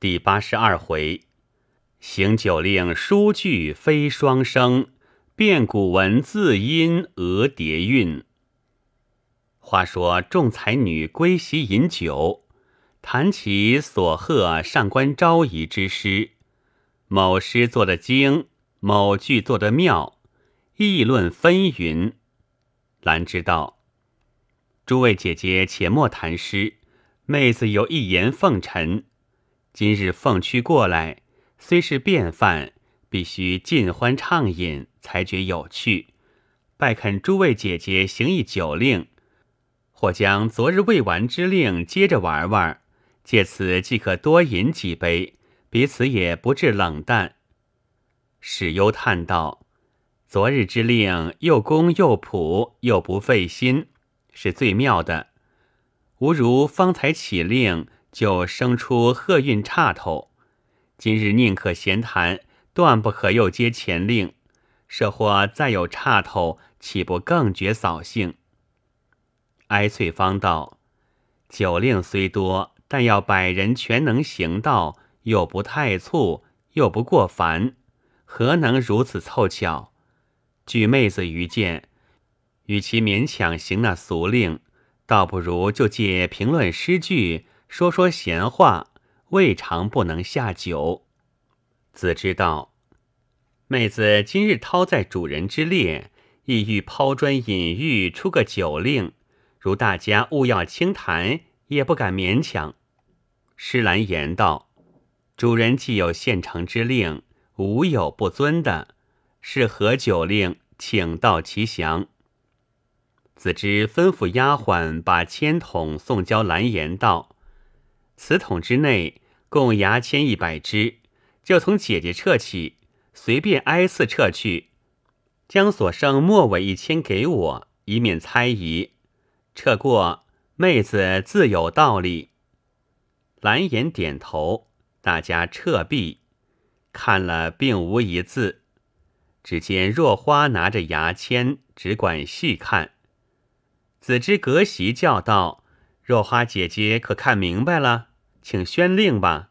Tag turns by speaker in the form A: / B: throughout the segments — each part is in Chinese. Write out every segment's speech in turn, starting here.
A: 第八十二回，行酒令书句非双声，变古文字音讹叠韵。话说众才女归席饮酒，谈起所贺上官昭仪之诗，某诗作得精，某句作得妙，议论纷纭。兰知道，诸位姐姐且莫谈诗，妹子有一言奉陈。今日奉区过来，虽是便饭，必须尽欢畅饮，才觉有趣。拜恳诸位姐姐行一酒令，或将昨日未完之令接着玩玩，借此即可多饮几杯，彼此也不致冷淡。史忧叹道：“昨日之令又公又朴，又不费心，是最妙的。吾如方才起令。”就生出贺运岔头，今日宁可闲谈，断不可又接前令。设或再有岔头，岂不更觉扫兴？哀翠芳道：“酒令虽多，但要百人全能行道，又不太促，又不过繁，何能如此凑巧？据妹子愚见，与其勉强行那俗令，倒不如就借评论诗句。”说说闲话，未尝不能下酒。子知道，妹子今日掏在主人之列，意欲抛砖引玉，出个酒令。如大家勿要轻谈，也不敢勉强。施兰言道：“主人既有现成之令，无有不遵的。是何酒令？请道其详。”子之吩咐丫鬟把签筒送交兰言道。瓷桶之内共牙签一百支，就从姐姐撤起，随便挨次撤去，将所剩末尾一签给我，以免猜疑。撤过，妹子自有道理。蓝颜点头，大家撤毕，看了并无一字。只见若花拿着牙签，只管细看。子之隔席叫道：“若花姐姐可看明白了？”请宣令吧。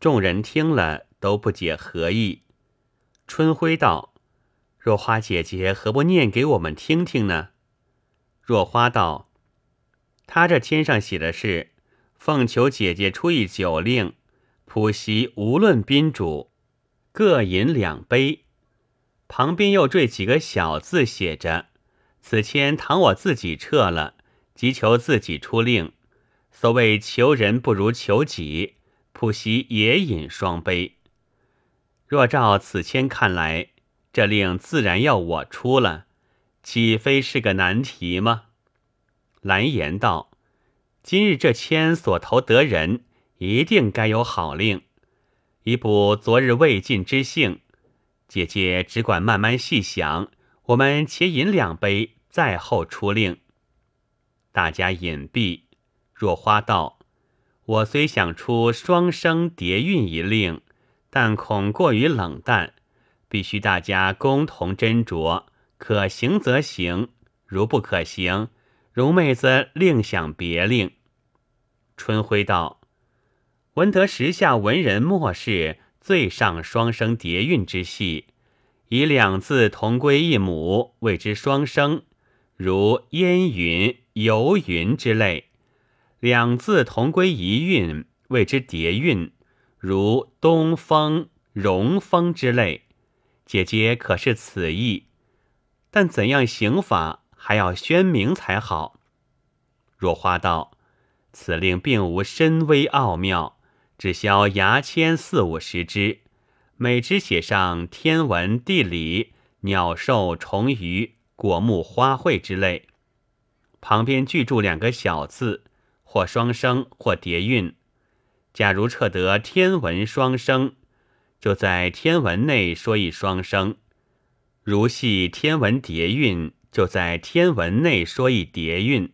A: 众人听了都不解何意。春晖道：“若花姐姐何不念给我们听听呢？”若花道：“他这签上写的是，奉求姐姐出一酒令，普席无论宾主，各饮两杯。旁边又缀几个小字，写着：此签倘我自己撤了，即求自己出令。”所谓求人不如求己，普席也饮双杯。若照此签看来，这令自然要我出了，岂非是个难题吗？蓝颜道：“今日这签所投得人，一定该有好令，以补昨日未尽之幸。姐姐只管慢慢细想，我们且饮两杯，再后出令。”大家饮毕。若花道，我虽想出双生叠韵一令，但恐过于冷淡，必须大家共同斟酌，可行则行，如不可行，容妹子另想别令。春晖道，闻得时下文人墨士最上双生叠韵之戏，以两字同归一母，谓之双生，如烟云、游云之类。两字同归一韵，谓之叠韵，如东风、荣风之类。姐姐可是此意？但怎样行法，还要宣明才好。若花道，此令并无深微奥妙，只消牙签四五十支，每支写上天文、地理、鸟兽虫鱼、果木花卉之类，旁边巨注两个小字。或双生，或叠韵。假如测得天文双生，就在天文内说一双生；如系天文叠韵，就在天文内说一叠韵。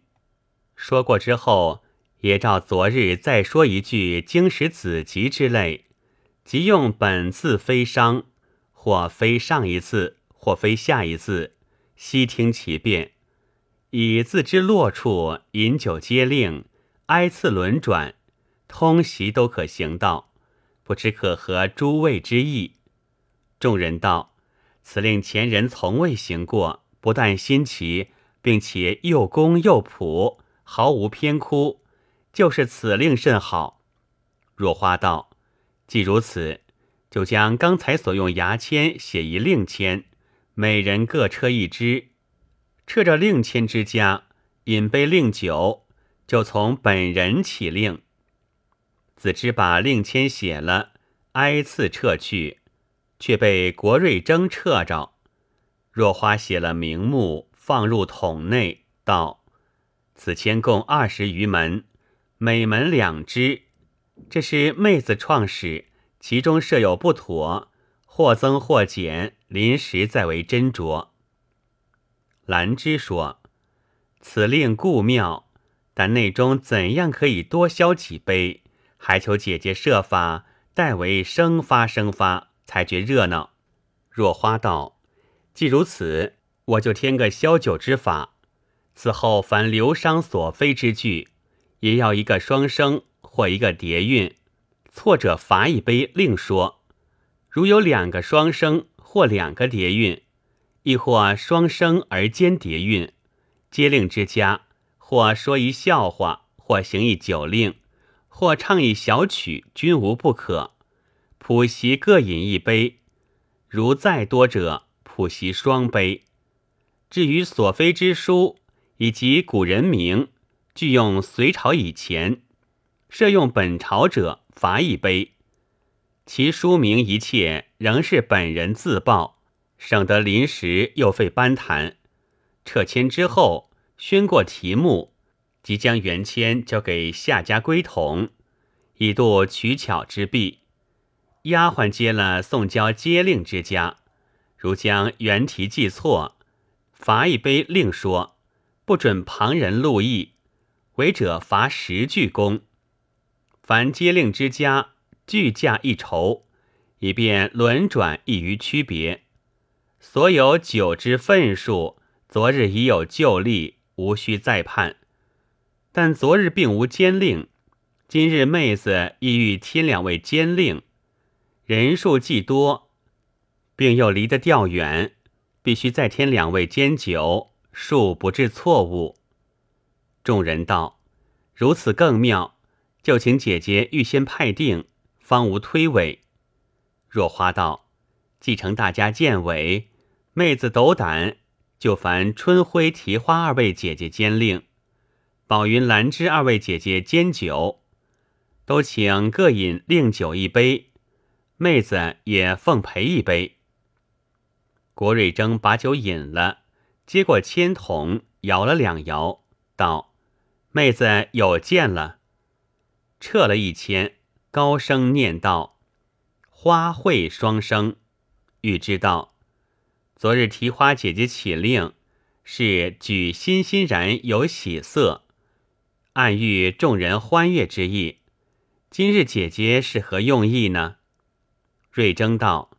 A: 说过之后，也照昨日再说一句经史子集之类，即用本字非商，或非上一字，或非下一字，悉听其变，以字之落处，饮酒接令。挨次轮转，通习都可行道，不知可合诸位之意。众人道：“此令前人从未行过，不但新奇，并且又公又朴，毫无偏枯，就是此令甚好。”若花道：“既如此，就将刚才所用牙签写一令签，每人各车一支，撤着令签之家，饮杯令酒，就从本人起令。”子之把令签写了，挨次撤去，却被国瑞征撤着。若花写了名目，放入桶内，道：“此签共二十余门，每门两支。这是妹子创始，其中设有不妥，或增或减，临时再为斟酌。”兰芝说：“此令故妙，但内中怎样可以多消几杯？”还求姐姐设法代为生发生发，才觉热闹。若花道，既如此，我就添个消酒之法。此后凡流觞所非之句，也要一个双声或一个叠韵，错者罚一杯，另说。如有两个双声或两个叠韵，亦或双声而兼叠韵，皆令之家，或说一笑话，或行一酒令。或唱一小曲，均无不可。普席各饮一杯，如再多者，普席双杯。至于所非之书以及古人名，俱用隋朝以前；设用本朝者，罚一杯。其书名一切仍是本人自报，省得临时又费班谈。撤签之后，宣过题目。即将原签交给下家归统，以度取巧之弊。丫鬟接了送交接令之家，如将原题记错，罚一杯另说，不准旁人录意，违者罚十句功。凡接令之家，俱价一筹，以便轮转易于区别。所有酒之份数，昨日已有旧例，无需再判。但昨日并无监令，今日妹子意欲添两位监令，人数既多，并又离得较远，必须再添两位监酒，恕不致错误。众人道：“如此更妙，就请姐姐预先派定，方无推诿。”若花道：“继承大家见委，妹子斗胆，就烦春晖、提花二位姐姐监令。”宝云、兰芝二位姐姐兼酒，都请各饮另酒一杯，妹子也奉陪一杯。郭瑞征把酒饮了，接过铅筒，摇了两摇，道：“妹子有见了。”撤了一签，高声念道：“花卉双生。”欲知道，昨日提花姐姐起令，是举欣欣然有喜色。暗喻众人欢悦之意。今日姐姐是何用意呢？瑞征道：“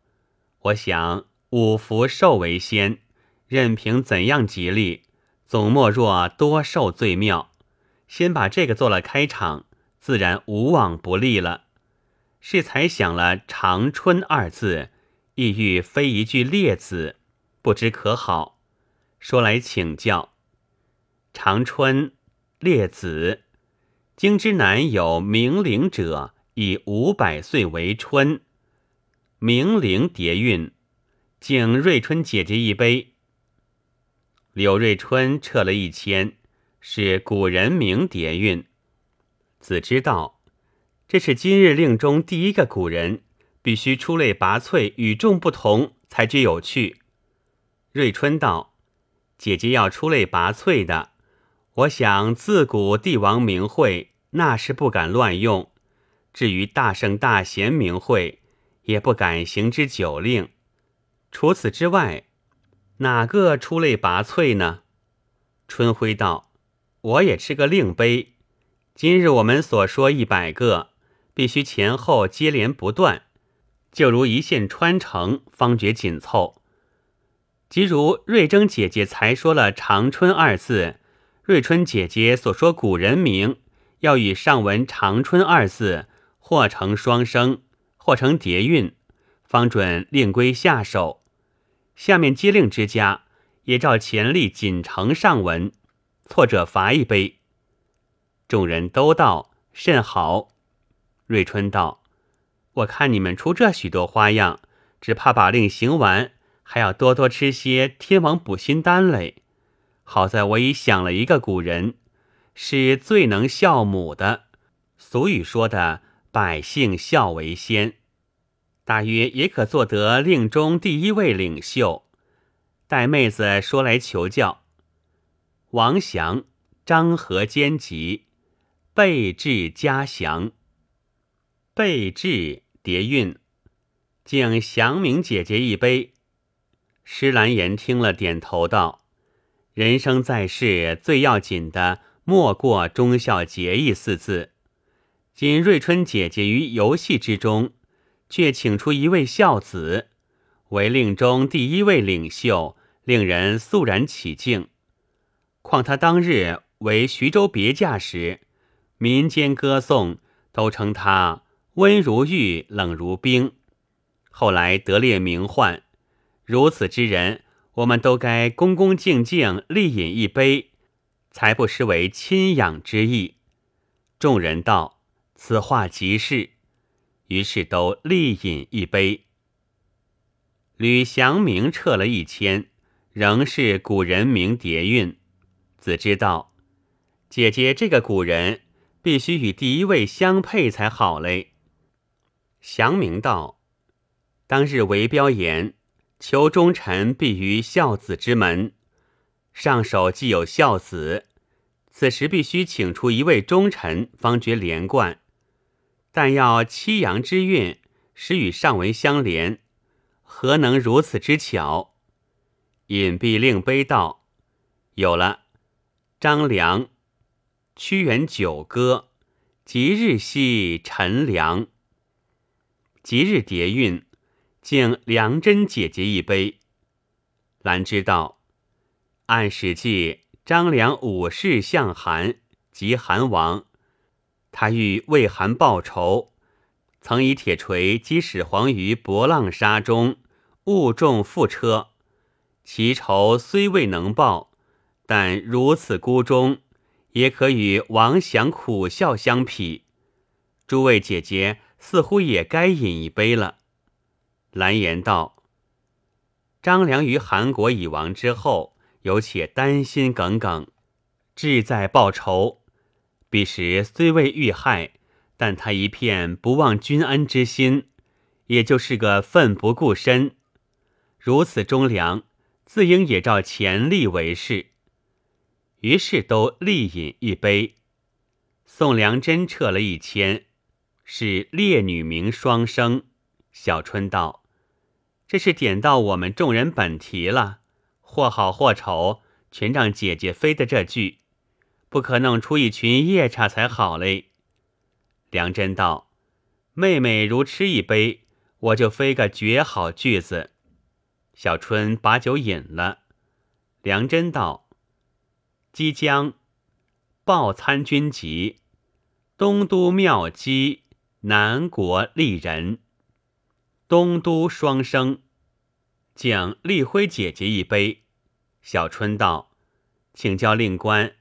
A: 我想五福寿为先，任凭怎样吉利，总莫若多寿最妙。先把这个做了开场，自然无往不利了。是才想了‘长春’二字，意欲非一句列子，不知可好？说来请教，长春。”列子，京之南有明陵者，以五百岁为春。明陵叠韵，敬瑞春姐姐一杯。柳瑞春撤了一签，是古人名叠韵。子知道，这是今日令中第一个古人，必须出类拔萃，与众不同，才觉有趣。瑞春道：“姐姐要出类拔萃的。”我想，自古帝王名讳，那是不敢乱用；至于大圣大贤名讳，也不敢行之酒令。除此之外，哪个出类拔萃呢？春晖道：“我也吃个令杯。今日我们所说一百个，必须前后接连不断，就如一线穿成，方觉紧凑。即如瑞征姐姐才说了‘长春’二字。”瑞春姐姐所说古人名，要与上文“长春”二字或成双声，或成叠韵，方准令归下手。下面接令之家也照前例锦承上文，错者罚一杯。众人都道甚好。瑞春道：“我看你们出这许多花样，只怕把令行完，还要多多吃些天王补心丹嘞。好在我已想了一个古人，是最能孝母的。俗语说的‘百姓孝为先’，大约也可做得令中第一位领袖。待妹子说来求教。王祥、张合兼集，备至嘉祥。”备至叠韵，敬祥明姐姐一杯。施兰言听了，点头道：“人生在世，最要紧的莫过忠孝节义四字。今瑞春姐姐于游戏之中，却请出一位孝子，为令中第一位领袖，令人肃然起敬。况他当日为徐州别驾时，民间歌颂都称他。”温如玉，冷如冰。后来得列名唤，如此之人，我们都该恭恭敬敬力饮一杯，才不失为亲养之意。众人道：“此话极是。”于是都力饮一杯。吕祥明撤了一签，仍是古人名叠韵。子知道，姐姐这个古人，必须与第一位相配才好嘞。祥明道：“当日韦标言，求忠臣必于孝子之门。上首既有孝子，此时必须请出一位忠臣，方觉连贯。但要七阳之运，使与上文相连，何能如此之巧？”隐蔽令碑道：“有了，张良，屈原九歌，即日兮陈良。”即日叠韵，敬梁真姐姐一杯。兰知道，按《史记》，张良武士向韩，即韩王。他欲为韩报仇，曾以铁锤击始皇于博浪沙中，误中覆车。其仇虽未能报，但如此孤忠，也可与王祥苦笑相匹。诸位姐姐。似乎也该饮一杯了。蓝颜道：“张良于韩国已亡之后，有且担心耿耿，志在报仇。彼时虽未遇害，但他一片不忘君恩之心，也就是个奋不顾身。如此忠良，自应也照前例为是。于是都力饮一杯。宋良真撤了一千。”是烈女名双生，小春道：“这是点到我们众人本题了，或好或丑，全让姐姐飞的这句，不可弄出一群夜叉才好嘞。”梁真道：“妹妹如吃一杯，我就飞个绝好句子。”小春把酒饮了。梁真道：“即将报参军籍，东都妙姬。”南国丽人，东都双生，敬丽辉姐姐一杯。小春道：“请教令官，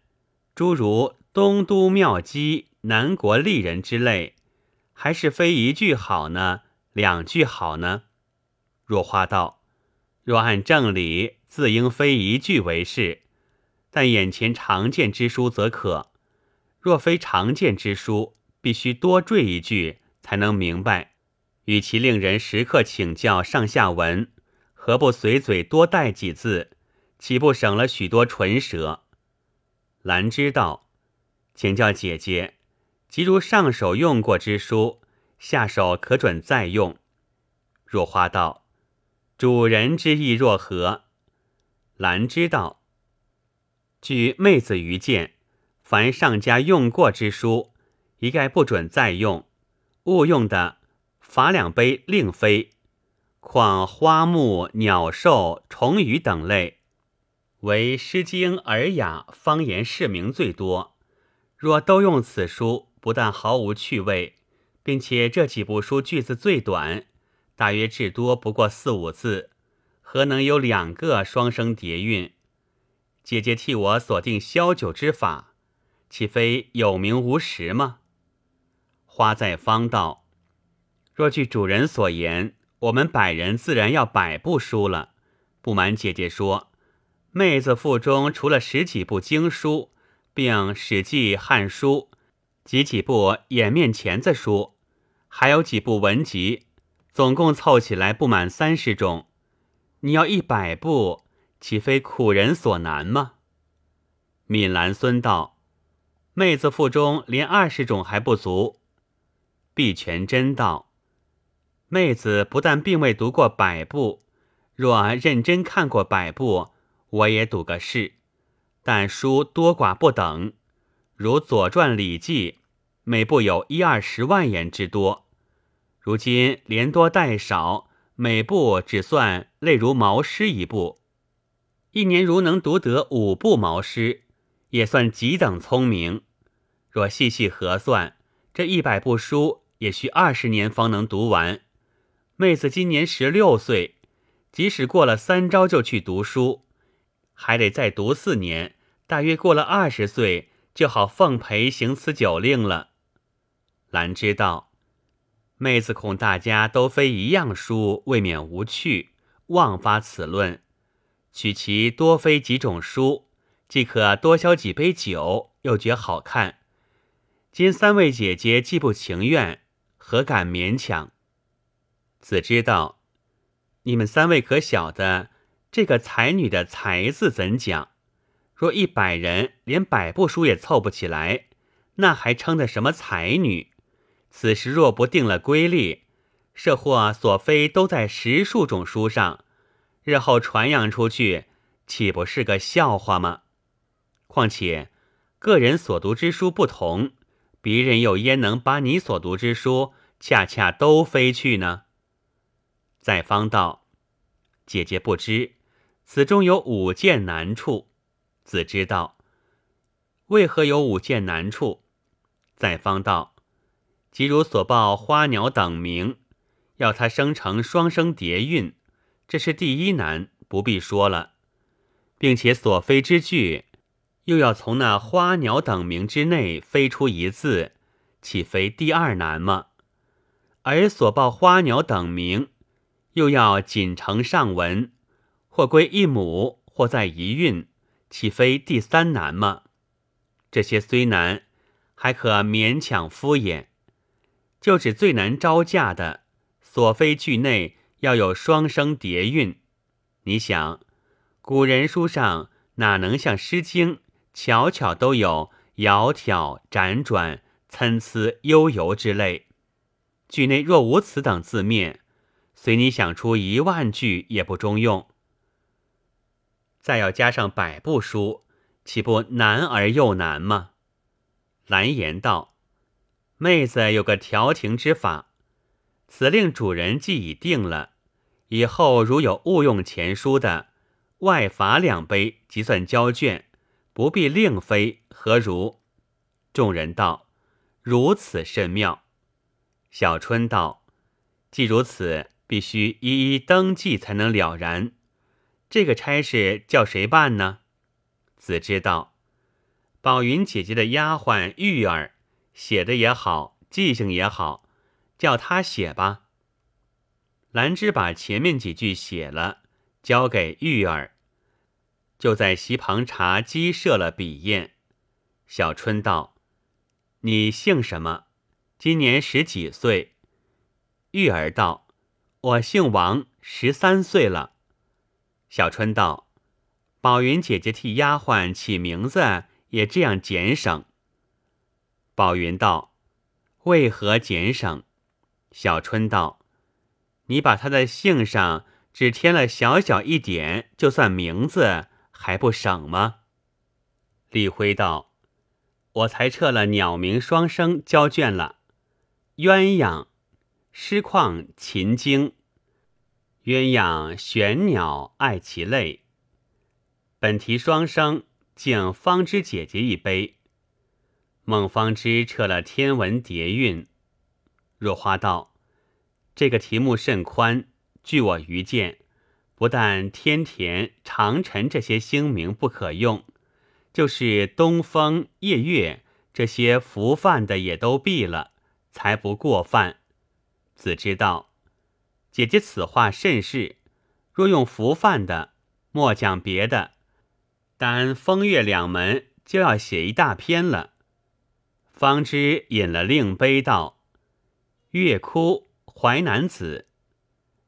A: 诸如东都妙姬、南国丽人之类，还是非一句好呢？两句好呢？”若花道：“若按正理，自应非一句为是，但眼前常见之书则可；若非常见之书。”必须多缀一句，才能明白。与其令人时刻请教上下文，何不随嘴多带几字，岂不省了许多唇舌？兰知道，请教姐姐，即如上手用过之书，下手可准再用。若花道，主人之意若何？兰知道，据妹子愚见，凡上家用过之书。一概不准再用，误用的罚两杯另飞。况花木、鸟兽、虫鱼等类，为《诗经》《尔雅》方言释名最多。若都用此书，不但毫无趣味，并且这几部书句子最短，大约至多不过四五字，何能有两个双声叠韵？姐姐替我锁定消酒之法，岂非有名无实吗？花在方道，若据主人所言，我们百人自然要百部书了。不瞒姐姐说，妹子腹中除了十几部经书，并《史记》《汉书》及几部眼面钳子书，还有几部文集，总共凑起来不满三十种。你要一百部。岂非苦人所难吗？闵兰孙道：“妹子腹中连二十种还不足。”毕全真道：“妹子不但并未读过百部，若认真看过百部，我也赌个是。但书多寡不等，如《左传》《礼记》，每部有一二十万言之多。如今连多带少，每部只算类如毛诗一部。”一年如能读得五部毛诗，也算极等聪明。若细细核算，这一百部书也需二十年方能读完。妹子今年十六岁，即使过了三朝就去读书，还得再读四年，大约过了二十岁，就好奉陪行此酒令了。兰知道，妹子恐大家都非一样书，未免无趣，妄发此论。取其多非几种书，既可多销几杯酒，又觉好看。今三位姐姐既不情愿，何敢勉强？子知道，你们三位可晓得这个才女的“才”字怎讲？若一百人连百部书也凑不起来，那还称得什么才女？此时若不定了规律，设或所非都在十数种书上。日后传扬出去，岂不是个笑话吗？况且个人所读之书不同，别人又焉能把你所读之书恰恰都飞去呢？在方道，姐姐不知，此中有五件难处。子知道，为何有五件难处？在方道，即如所报花鸟等名，要它生成双声叠韵。这是第一难，不必说了，并且所飞之句，又要从那花鸟等名之内飞出一字，岂非第二难吗？而所报花鸟等名，又要锦成上文，或归一母，或在一韵，岂非第三难吗？这些虽难，还可勉强敷衍，就指最难招架的所非句内。要有双声叠韵，你想，古人书上哪能像《诗经》巧巧都有窈窕、辗转、参差、悠游之类？句内若无此等字面，随你想出一万句也不中用。再要加上百部书，岂不难而又难吗？蓝颜道：“妹子有个调停之法，此令主人既已定了。”以后如有误用钱书的，外罚两杯，即算交卷，不必另飞，何如？众人道：“如此甚妙。”小春道：“既如此，必须一一登记才能了然。这个差事叫谁办呢？”子知道，宝云姐姐的丫鬟玉儿写的也好，记性也好，叫她写吧。兰芝把前面几句写了，交给玉儿，就在席旁茶几设了笔砚。小春道：“你姓什么？今年十几岁？”玉儿道：“我姓王，十三岁了。”小春道：“宝云姐姐替丫鬟起名字也这样简省。”宝云道：“为何简省？”小春道。你把他的姓上只添了小小一点，就算名字还不省吗？李辉道：“我才撤了鸟鸣双声交卷了。鸳鸯，诗况秦经。鸳鸯玄鸟爱其类。本题双声，敬方知姐姐一杯。孟方知撤了天文叠韵。若花道：“这个题目甚宽，据我愚见，不但天田、长辰这些星名不可用，就是东风、夜月这些浮泛的也都避了，才不过泛。”子知道，姐姐此话甚是。若用浮泛的，莫讲别的，单风月两门就要写一大篇了。方知饮了令杯道：“月哭淮南子，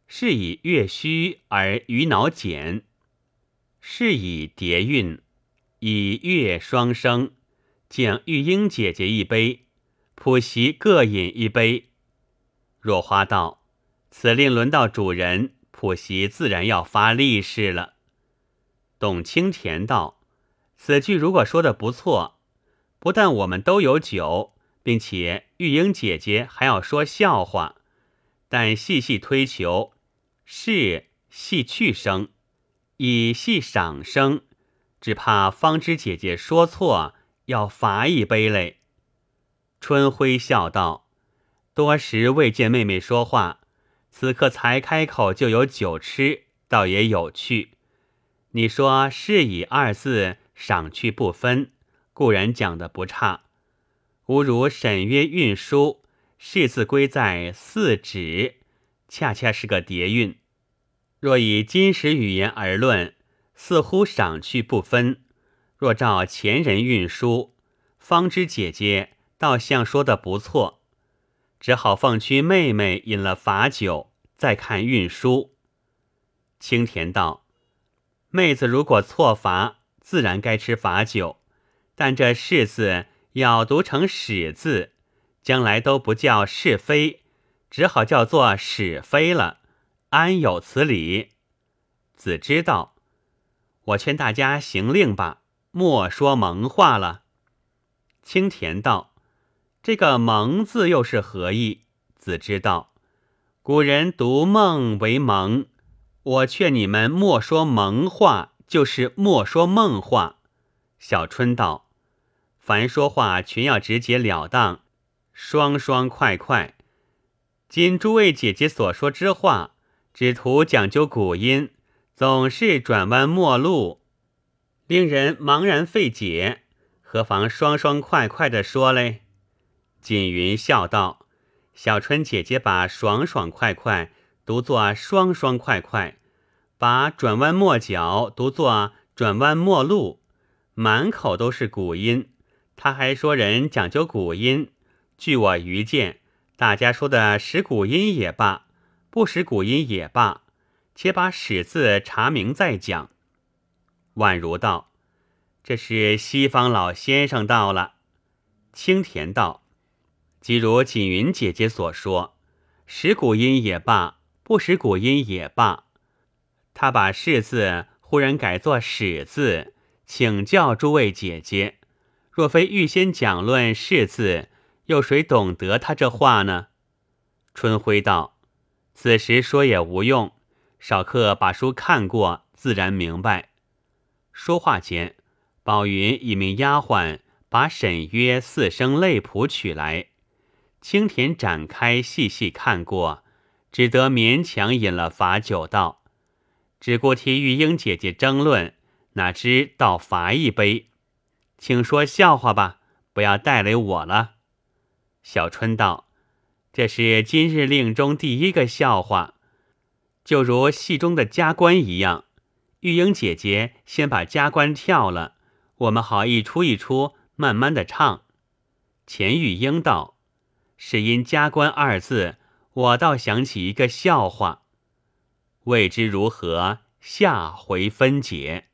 A: 是以月虚而余脑减；是以叠韵，以月双生。敬玉英姐姐一杯，普席各饮一杯。”若花道：“此令轮到主人。”普席自然要发力士了。董清田道：“此句如果说的不错，不但我们都有酒，并且玉英姐姐还要说笑话。但细细推求，是戏去声，以戏赏声，只怕方知姐姐说错，要罚一杯嘞。”春晖笑道：“多时未见妹妹说话。”此刻才开口就有酒吃，倒也有趣。你说“是以”二字赏去不分，固然讲的不差。吾如沈约运输，“是”字归在四指，恰恰是个叠韵。若以今时语言而论，似乎赏去不分。若照前人运输，方知姐姐倒像说的不错。只好奉屈妹妹饮了罚酒，再看运输。青田道：“妹子如果错罚，自然该吃罚酒。但这是字要读成使字，将来都不叫是非，只好叫做使非了。安有此理？”子知道，我劝大家行令吧，莫说蒙话了。青田道。这个“蒙”字又是何意？子知道，古人读梦为蒙。我劝你们莫说蒙话，就是莫说梦话。小春道：凡说话全要直截了当，双双快快。今诸位姐姐所说之话，只图讲究古音，总是转弯陌路，令人茫然费解。何妨双双快快的说嘞？锦云笑道：“小春姐姐把‘爽爽快快’读作‘双双快快’，把‘转弯抹角’读作‘转弯抹路’，满口都是古音。他还说人讲究古音。据我愚见，大家说的识古音也罢，不识古音也罢，且把‘史’字查明再讲。”宛如道：“这是西方老先生到了。”青田道。即如锦云姐姐所说，识古音也罢，不识古音也罢，他把“是”字忽然改作“始”字，请教诸位姐姐：若非预先讲论“是”字，又谁懂得他这话呢？春晖道：“此时说也无用，少客把书看过，自然明白。”说话间，宝云一名丫鬟把沈约四声类谱取来。青田展开细细看过，只得勉强饮了罚酒，道：“只顾替玉英姐姐争论，哪知道罚一杯，请说笑话吧，不要带累我了。”小春道：“这是今日令中第一个笑话，就如戏中的加官一样。玉英姐姐先把加官跳了，我们好一出一出，慢慢的唱。”钱玉英道。是因“加官”二字，我倒想起一个笑话，未知如何，下回分解。